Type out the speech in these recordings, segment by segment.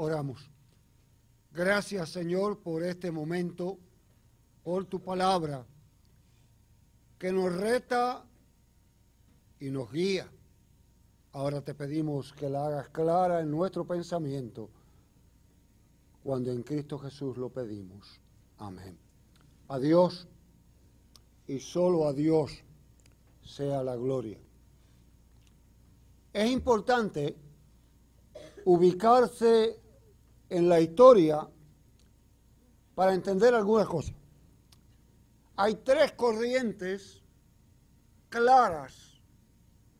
Oramos. Gracias Señor por este momento, por tu palabra, que nos reta y nos guía. Ahora te pedimos que la hagas clara en nuestro pensamiento cuando en Cristo Jesús lo pedimos. Amén. A Dios y solo a Dios sea la gloria. Es importante ubicarse en la historia para entender algunas cosas. Hay tres corrientes claras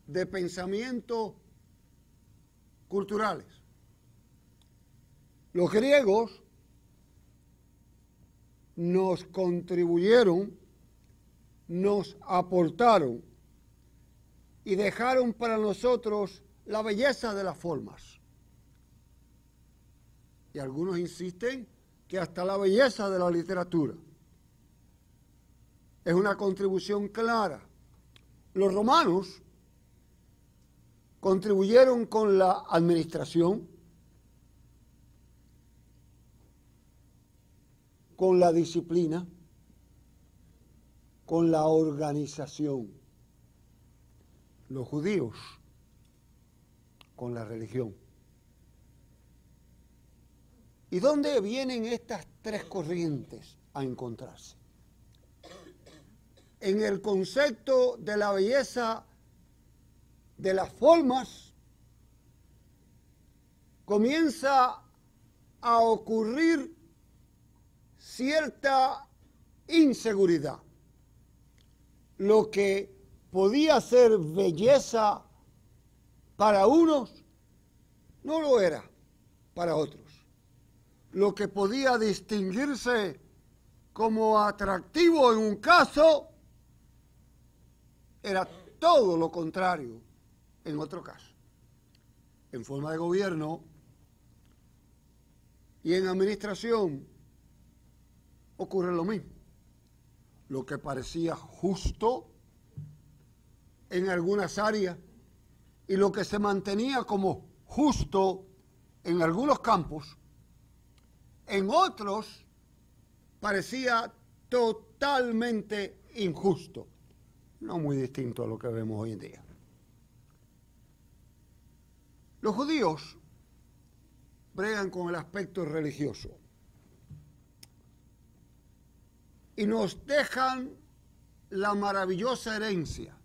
de pensamiento culturales. Los griegos nos contribuyeron, nos aportaron y dejaron para nosotros la belleza de las formas. Y algunos insisten que hasta la belleza de la literatura es una contribución clara. Los romanos contribuyeron con la administración, con la disciplina, con la organización. Los judíos con la religión. ¿Y dónde vienen estas tres corrientes a encontrarse? En el concepto de la belleza de las formas comienza a ocurrir cierta inseguridad. Lo que podía ser belleza para unos, no lo era para otros lo que podía distinguirse como atractivo en un caso era todo lo contrario en otro caso. En forma de gobierno y en administración ocurre lo mismo. Lo que parecía justo en algunas áreas y lo que se mantenía como justo en algunos campos en otros parecía totalmente injusto, no muy distinto a lo que vemos hoy en día. Los judíos bregan con el aspecto religioso y nos dejan la maravillosa herencia.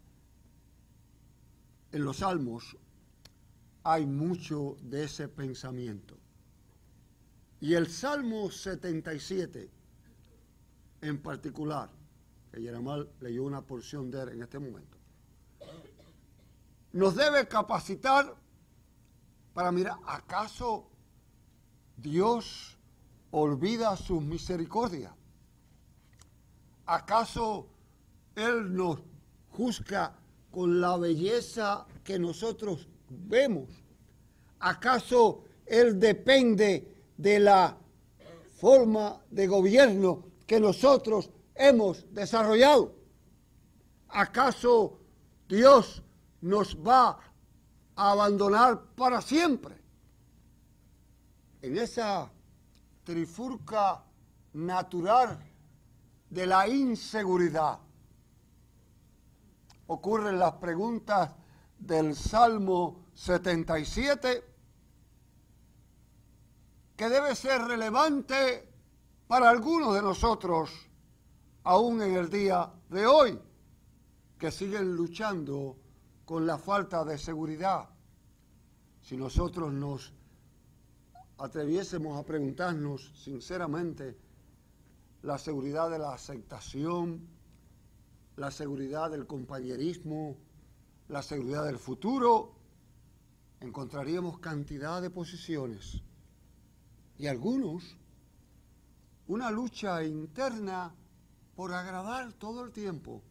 En los salmos hay mucho de ese pensamiento. Y el Salmo 77 en particular, que Yeramal leyó una porción de él en este momento, nos debe capacitar para mirar, ¿acaso Dios olvida sus misericordias? ¿Acaso Él nos juzga con la belleza que nosotros vemos? ¿Acaso Él depende de la forma de gobierno que nosotros hemos desarrollado. ¿Acaso Dios nos va a abandonar para siempre? En esa trifurca natural de la inseguridad ocurren las preguntas del Salmo 77 que debe ser relevante para algunos de nosotros, aún en el día de hoy, que siguen luchando con la falta de seguridad. Si nosotros nos atreviésemos a preguntarnos sinceramente la seguridad de la aceptación, la seguridad del compañerismo, la seguridad del futuro, encontraríamos cantidad de posiciones y algunos una lucha interna por agradar todo el tiempo,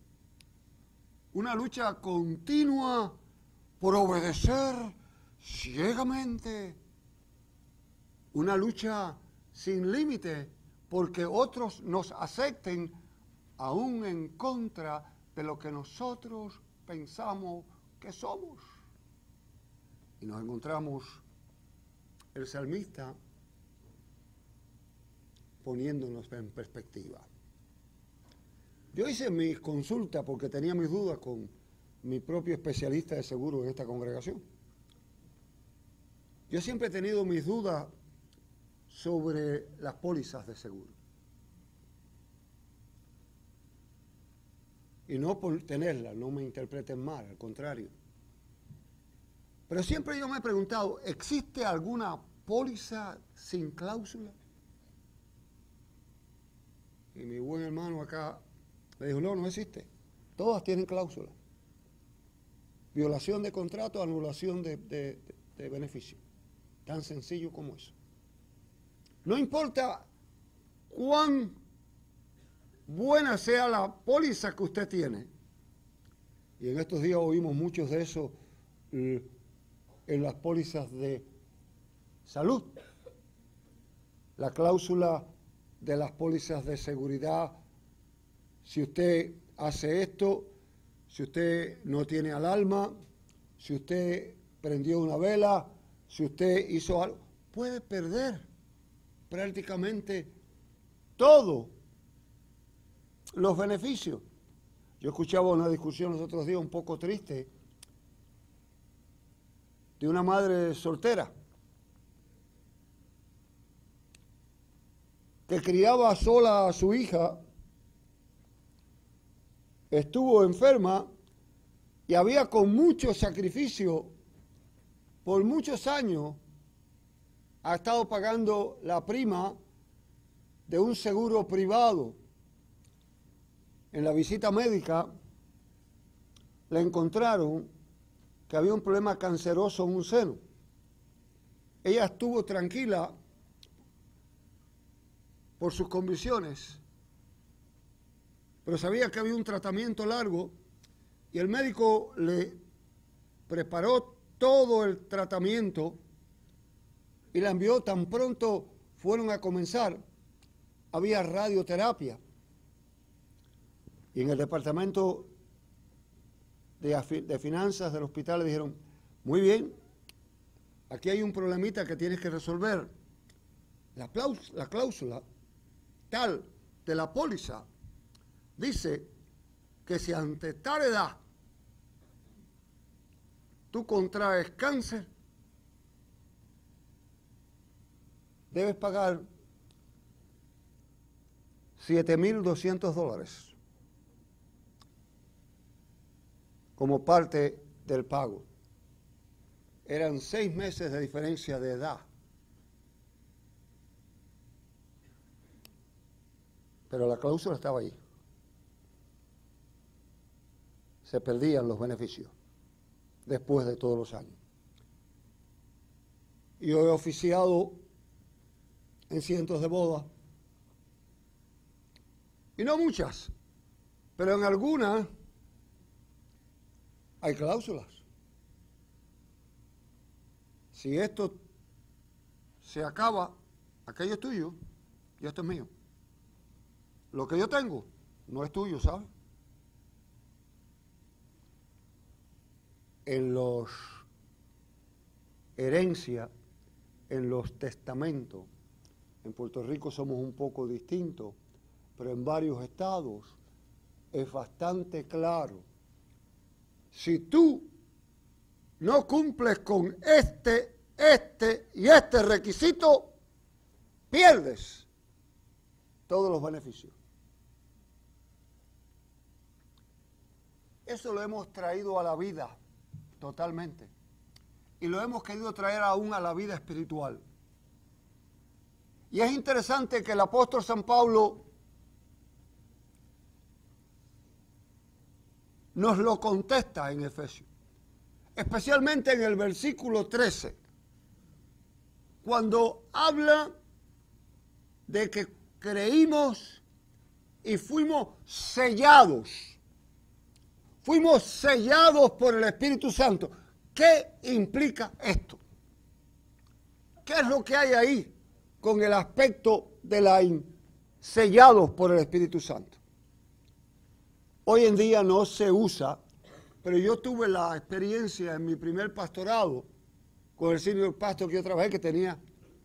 una lucha continua por obedecer ciegamente, una lucha sin límite porque otros nos acepten aún en contra de lo que nosotros pensamos que somos. Y nos encontramos el salmista poniéndonos en perspectiva. Yo hice mi consulta porque tenía mis dudas con mi propio especialista de seguro en esta congregación. Yo siempre he tenido mis dudas sobre las pólizas de seguro. Y no por tenerlas, no me interpreten mal, al contrario. Pero siempre yo me he preguntado, ¿existe alguna póliza sin cláusula? Y mi buen hermano acá le dijo, no, no existe. Todas tienen cláusula. Violación de contrato, anulación de, de beneficio. Tan sencillo como eso. No importa cuán buena sea la póliza que usted tiene. Y en estos días oímos muchos de eso en las pólizas de salud. La cláusula de las pólizas de seguridad, si usted hace esto, si usted no tiene alarma, si usted prendió una vela, si usted hizo algo, puede perder prácticamente todo los beneficios. Yo escuchaba una discusión los otros días un poco triste de una madre soltera que criaba sola a su hija, estuvo enferma y había con mucho sacrificio por muchos años ha estado pagando la prima de un seguro privado en la visita médica le encontraron que había un problema canceroso en un seno. Ella estuvo tranquila por sus convicciones, pero sabía que había un tratamiento largo y el médico le preparó todo el tratamiento y la envió tan pronto fueron a comenzar. Había radioterapia y en el departamento de, finanzas del hospital le dijeron, muy bien, aquí hay un problemita que tienes que resolver. La, la cláusula de la póliza dice que si ante tal edad tú contraes cáncer, debes pagar 7.200 dólares. como parte del pago. Eran seis meses de diferencia de edad. Pero la cláusula estaba ahí. Se perdían los beneficios después de todos los años. Yo he oficiado en cientos de bodas. Y no muchas, pero en algunas hay cláusulas. Si esto se acaba, aquello es tuyo y esto es mío. Lo que yo tengo no es tuyo, ¿sabes? En los herencia, en los testamentos, en Puerto Rico somos un poco distintos, pero en varios estados es bastante claro si tú no cumples con este, este y este requisito, pierdes todos los beneficios. Eso lo hemos traído a la vida totalmente. Y lo hemos querido traer aún a la vida espiritual. Y es interesante que el apóstol San Pablo nos lo contesta en Efesios, especialmente en el versículo 13, cuando habla de que creímos y fuimos sellados, fuimos sellados por el Espíritu Santo. ¿Qué implica esto? ¿Qué es lo que hay ahí con el aspecto de la sellados por el Espíritu Santo? Hoy en día no se usa, pero yo tuve la experiencia en mi primer pastorado con el senior pastor que yo trabajé, que tenía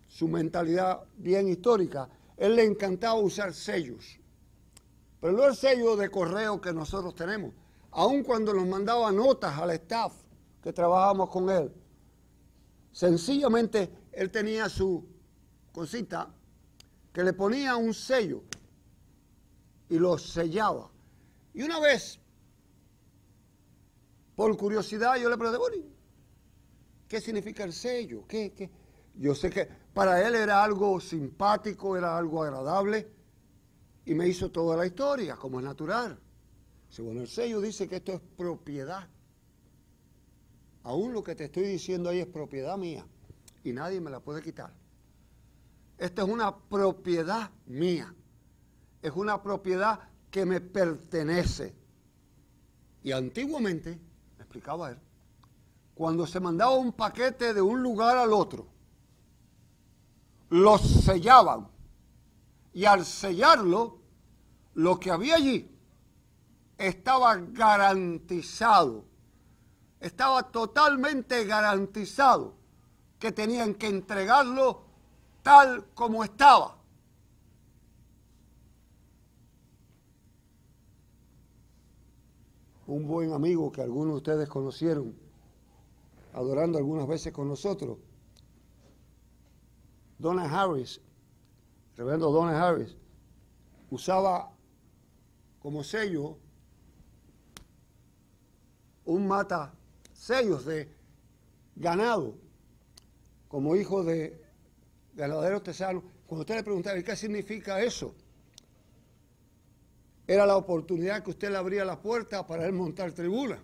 su mentalidad bien histórica. él le encantaba usar sellos. Pero no el sello de correo que nosotros tenemos. Aun cuando nos mandaba notas al staff que trabajábamos con él, sencillamente él tenía su cosita que le ponía un sello y lo sellaba. Y una vez, por curiosidad, yo le pregunté, ¿qué significa el sello? ¿Qué, qué? Yo sé que para él era algo simpático, era algo agradable, y me hizo toda la historia, como es natural. Según el sello dice que esto es propiedad. Aún lo que te estoy diciendo ahí es propiedad mía, y nadie me la puede quitar. Esta es una propiedad mía. Es una propiedad que me pertenece. Y antiguamente, me explicaba él, cuando se mandaba un paquete de un lugar al otro, lo sellaban. Y al sellarlo, lo que había allí estaba garantizado. Estaba totalmente garantizado que tenían que entregarlo tal como estaba. Un buen amigo que algunos de ustedes conocieron, adorando algunas veces con nosotros, Donna Harris, reverendo Donna Harris, usaba como sello un mata sellos de ganado como hijo de ganadero tesano, cuando usted le preguntaba, ¿qué significa eso? Era la oportunidad que usted le abría la puerta para él montar tribuna.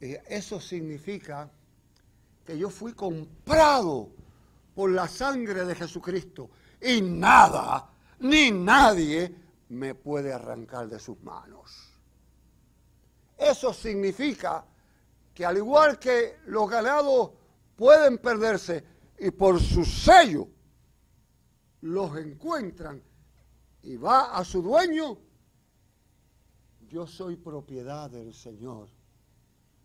eso significa que yo fui comprado por la sangre de Jesucristo y nada ni nadie me puede arrancar de sus manos. Eso significa que al igual que los ganados pueden perderse, y por su sello los encuentran y va a su dueño, yo soy propiedad del Señor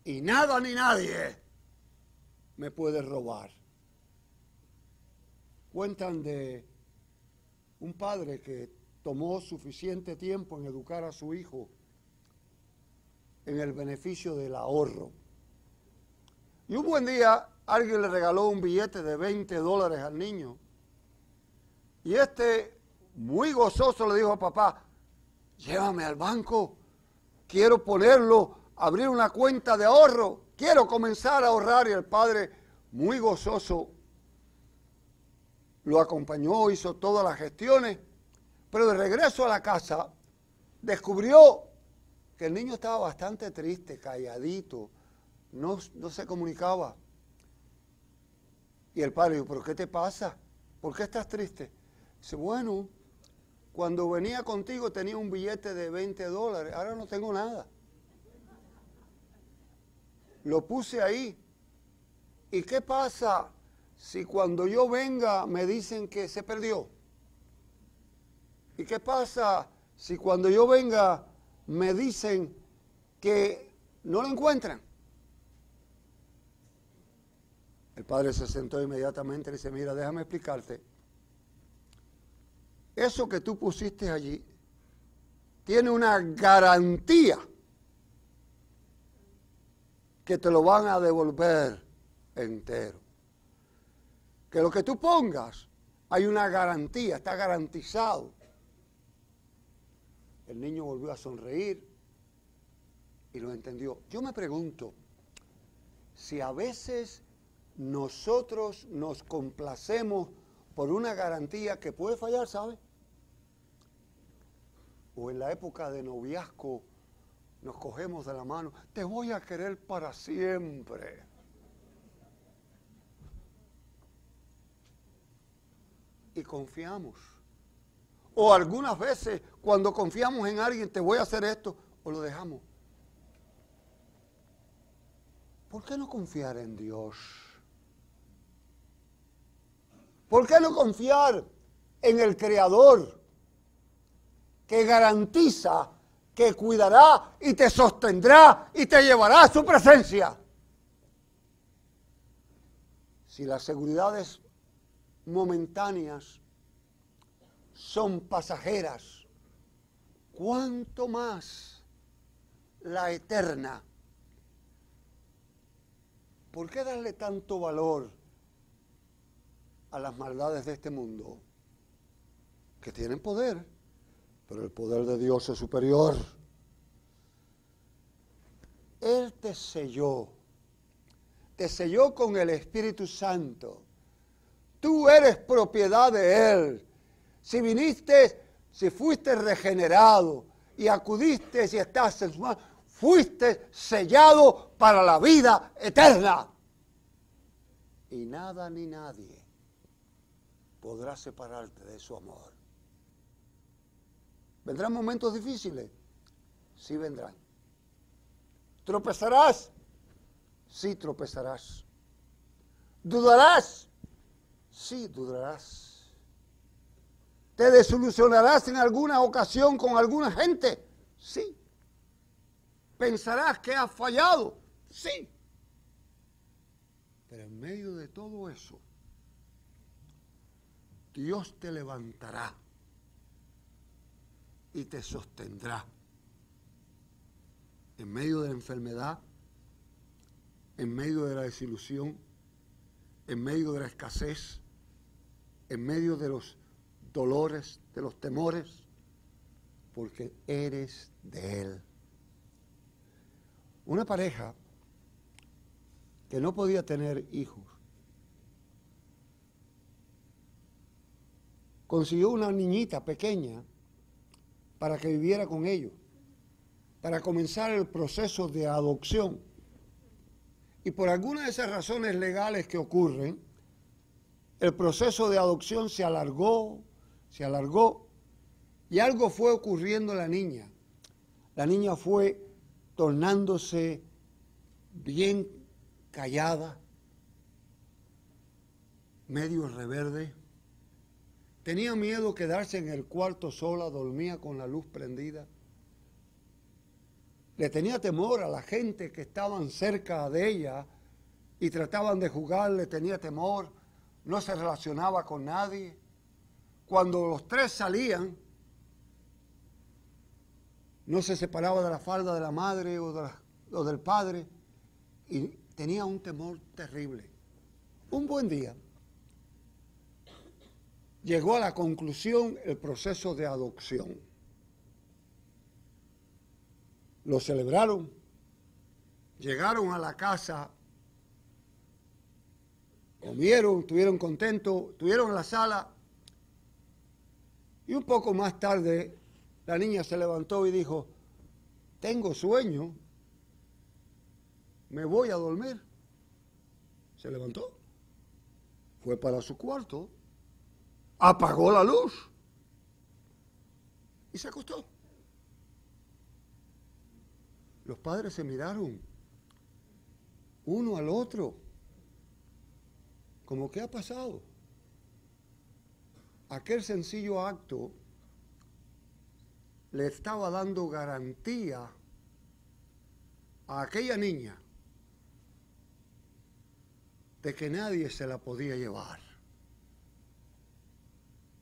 y nada ni nadie me puede robar. Cuentan de un padre que tomó suficiente tiempo en educar a su hijo en el beneficio del ahorro. Y un buen día alguien le regaló un billete de 20 dólares al niño. Y este, muy gozoso, le dijo a papá, llévame al banco, quiero ponerlo, abrir una cuenta de ahorro, quiero comenzar a ahorrar. Y el padre, muy gozoso, lo acompañó, hizo todas las gestiones, pero de regreso a la casa descubrió que el niño estaba bastante triste, calladito, no, no se comunicaba. Y el padre dijo, ¿pero qué te pasa? ¿Por qué estás triste? Dice, bueno, cuando venía contigo tenía un billete de 20 dólares, ahora no tengo nada. Lo puse ahí. ¿Y qué pasa si cuando yo venga me dicen que se perdió? ¿Y qué pasa si cuando yo venga me dicen que no lo encuentran? El padre se sentó inmediatamente y dice, mira, déjame explicarte. Eso que tú pusiste allí tiene una garantía que te lo van a devolver entero. Que lo que tú pongas, hay una garantía, está garantizado. El niño volvió a sonreír y lo entendió. Yo me pregunto si a veces nosotros nos complacemos por una garantía que puede fallar, ¿sabe? O en la época de noviazgo nos cogemos de la mano, te voy a querer para siempre. Y confiamos. O algunas veces cuando confiamos en alguien, te voy a hacer esto, o lo dejamos. ¿Por qué no confiar en Dios? ¿Por qué no confiar en el Creador que garantiza que cuidará y te sostendrá y te llevará a su presencia? Si las seguridades momentáneas son pasajeras, cuánto más la eterna. ¿Por qué darle tanto valor a las maldades de este mundo? Que tienen poder, pero el poder de Dios es superior. Él te selló, te selló con el Espíritu Santo. Tú eres propiedad de Él. Si viniste, si fuiste regenerado y acudiste y estás en su mano, fuiste sellado para la vida eterna. Y nada ni nadie podrá separarte de su amor. ¿Vendrán momentos difíciles? Sí vendrán. ¿Tropezarás? Sí tropezarás. ¿Dudarás? Sí dudarás. ¿Te desilusionarás en alguna ocasión con alguna gente? Sí. ¿Pensarás que has fallado? Sí. Pero en medio de todo eso, Dios te levantará y te sostendrá en medio de la enfermedad, en medio de la desilusión, en medio de la escasez, en medio de los dolores, de los temores, porque eres de Él. Una pareja que no podía tener hijos, consiguió una niñita pequeña para que viviera con ellos para comenzar el proceso de adopción. Y por alguna de esas razones legales que ocurren, el proceso de adopción se alargó, se alargó, y algo fue ocurriendo a la niña. La niña fue tornándose bien callada, medio reverde. Tenía miedo quedarse en el cuarto sola, dormía con la luz prendida le tenía temor a la gente que estaban cerca de ella y trataban de jugar, le tenía temor, no se relacionaba con nadie. Cuando los tres salían, no se separaba de la falda de la madre o, o del padre y tenía un temor terrible. Un buen día llegó a la conclusión el proceso de adopción lo celebraron, llegaron a la casa, comieron, estuvieron contentos, estuvieron en la sala y un poco más tarde la niña se levantó y dijo, tengo sueño, me voy a dormir. Se levantó, fue para su cuarto, apagó la luz y se acostó. Los padres se miraron uno al otro, como ¿qué ha pasado? Aquel sencillo acto le estaba dando garantía a aquella niña de que nadie se la podía llevar,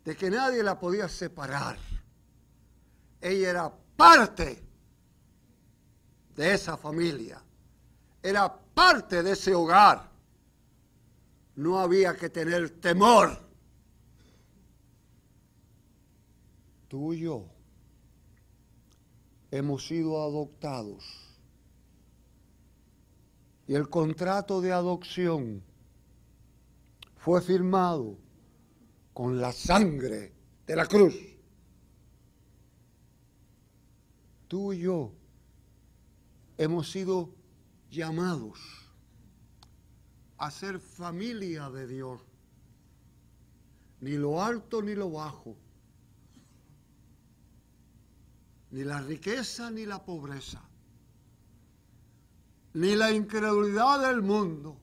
de que nadie la podía separar. Ella era parte de esa familia, era parte de ese hogar. No había que tener temor. Tú y yo hemos sido adoptados. Y el contrato de adopción fue firmado con la sangre de la cruz. Tú y yo hemos sido llamados a ser familia de Dios. Ni lo alto ni lo bajo, ni la riqueza ni la pobreza, ni la incredulidad del mundo,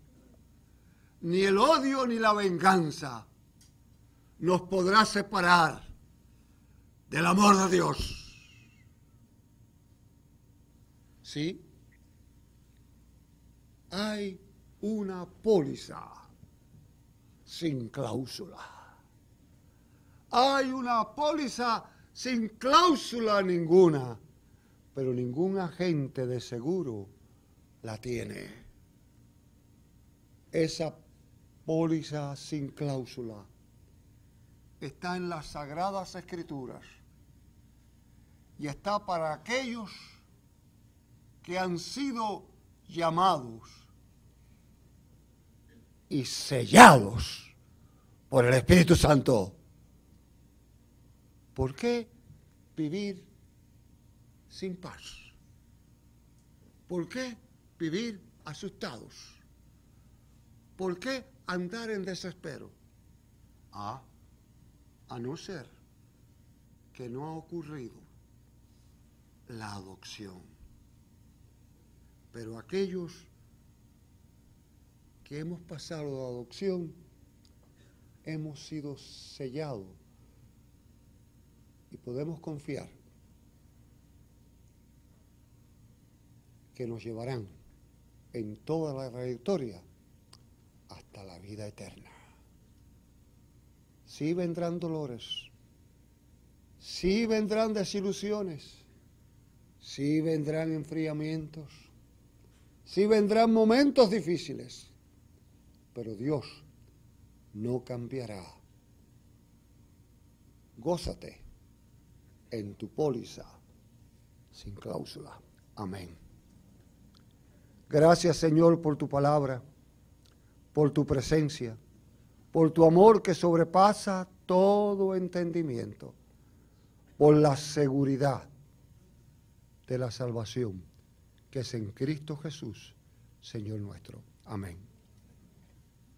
ni el odio ni la venganza nos podrá separar del amor de Dios. ¿Sí? hay una póliza sin cláusula. Hay una póliza sin cláusula ninguna, pero ningún agente de seguro la tiene. Esa póliza sin cláusula está en las sagradas escrituras y está para aquellos que han sido llamados y sellados por el Espíritu Santo. ¿Por qué vivir sin paz? ¿Por qué vivir asustados? ¿Por qué andar en desespero? Ah, a no ser que no ha ocurrido la adopción. Pero aquellos que hemos pasado de adopción, hemos sido sellados y podemos confiar que nos llevarán en toda la trayectoria hasta la vida eterna. Sí vendrán dolores, sí vendrán desilusiones, sí vendrán enfriamientos, sí vendrán momentos difíciles, pero Dios no cambiará. Gózate en tu póliza sin cláusula. Amén. Gracias Señor por tu palabra, por tu presencia, por tu amor que sobrepasa todo entendimiento, por la seguridad de la salvación que es en Cristo Jesús, Señor nuestro. Amén.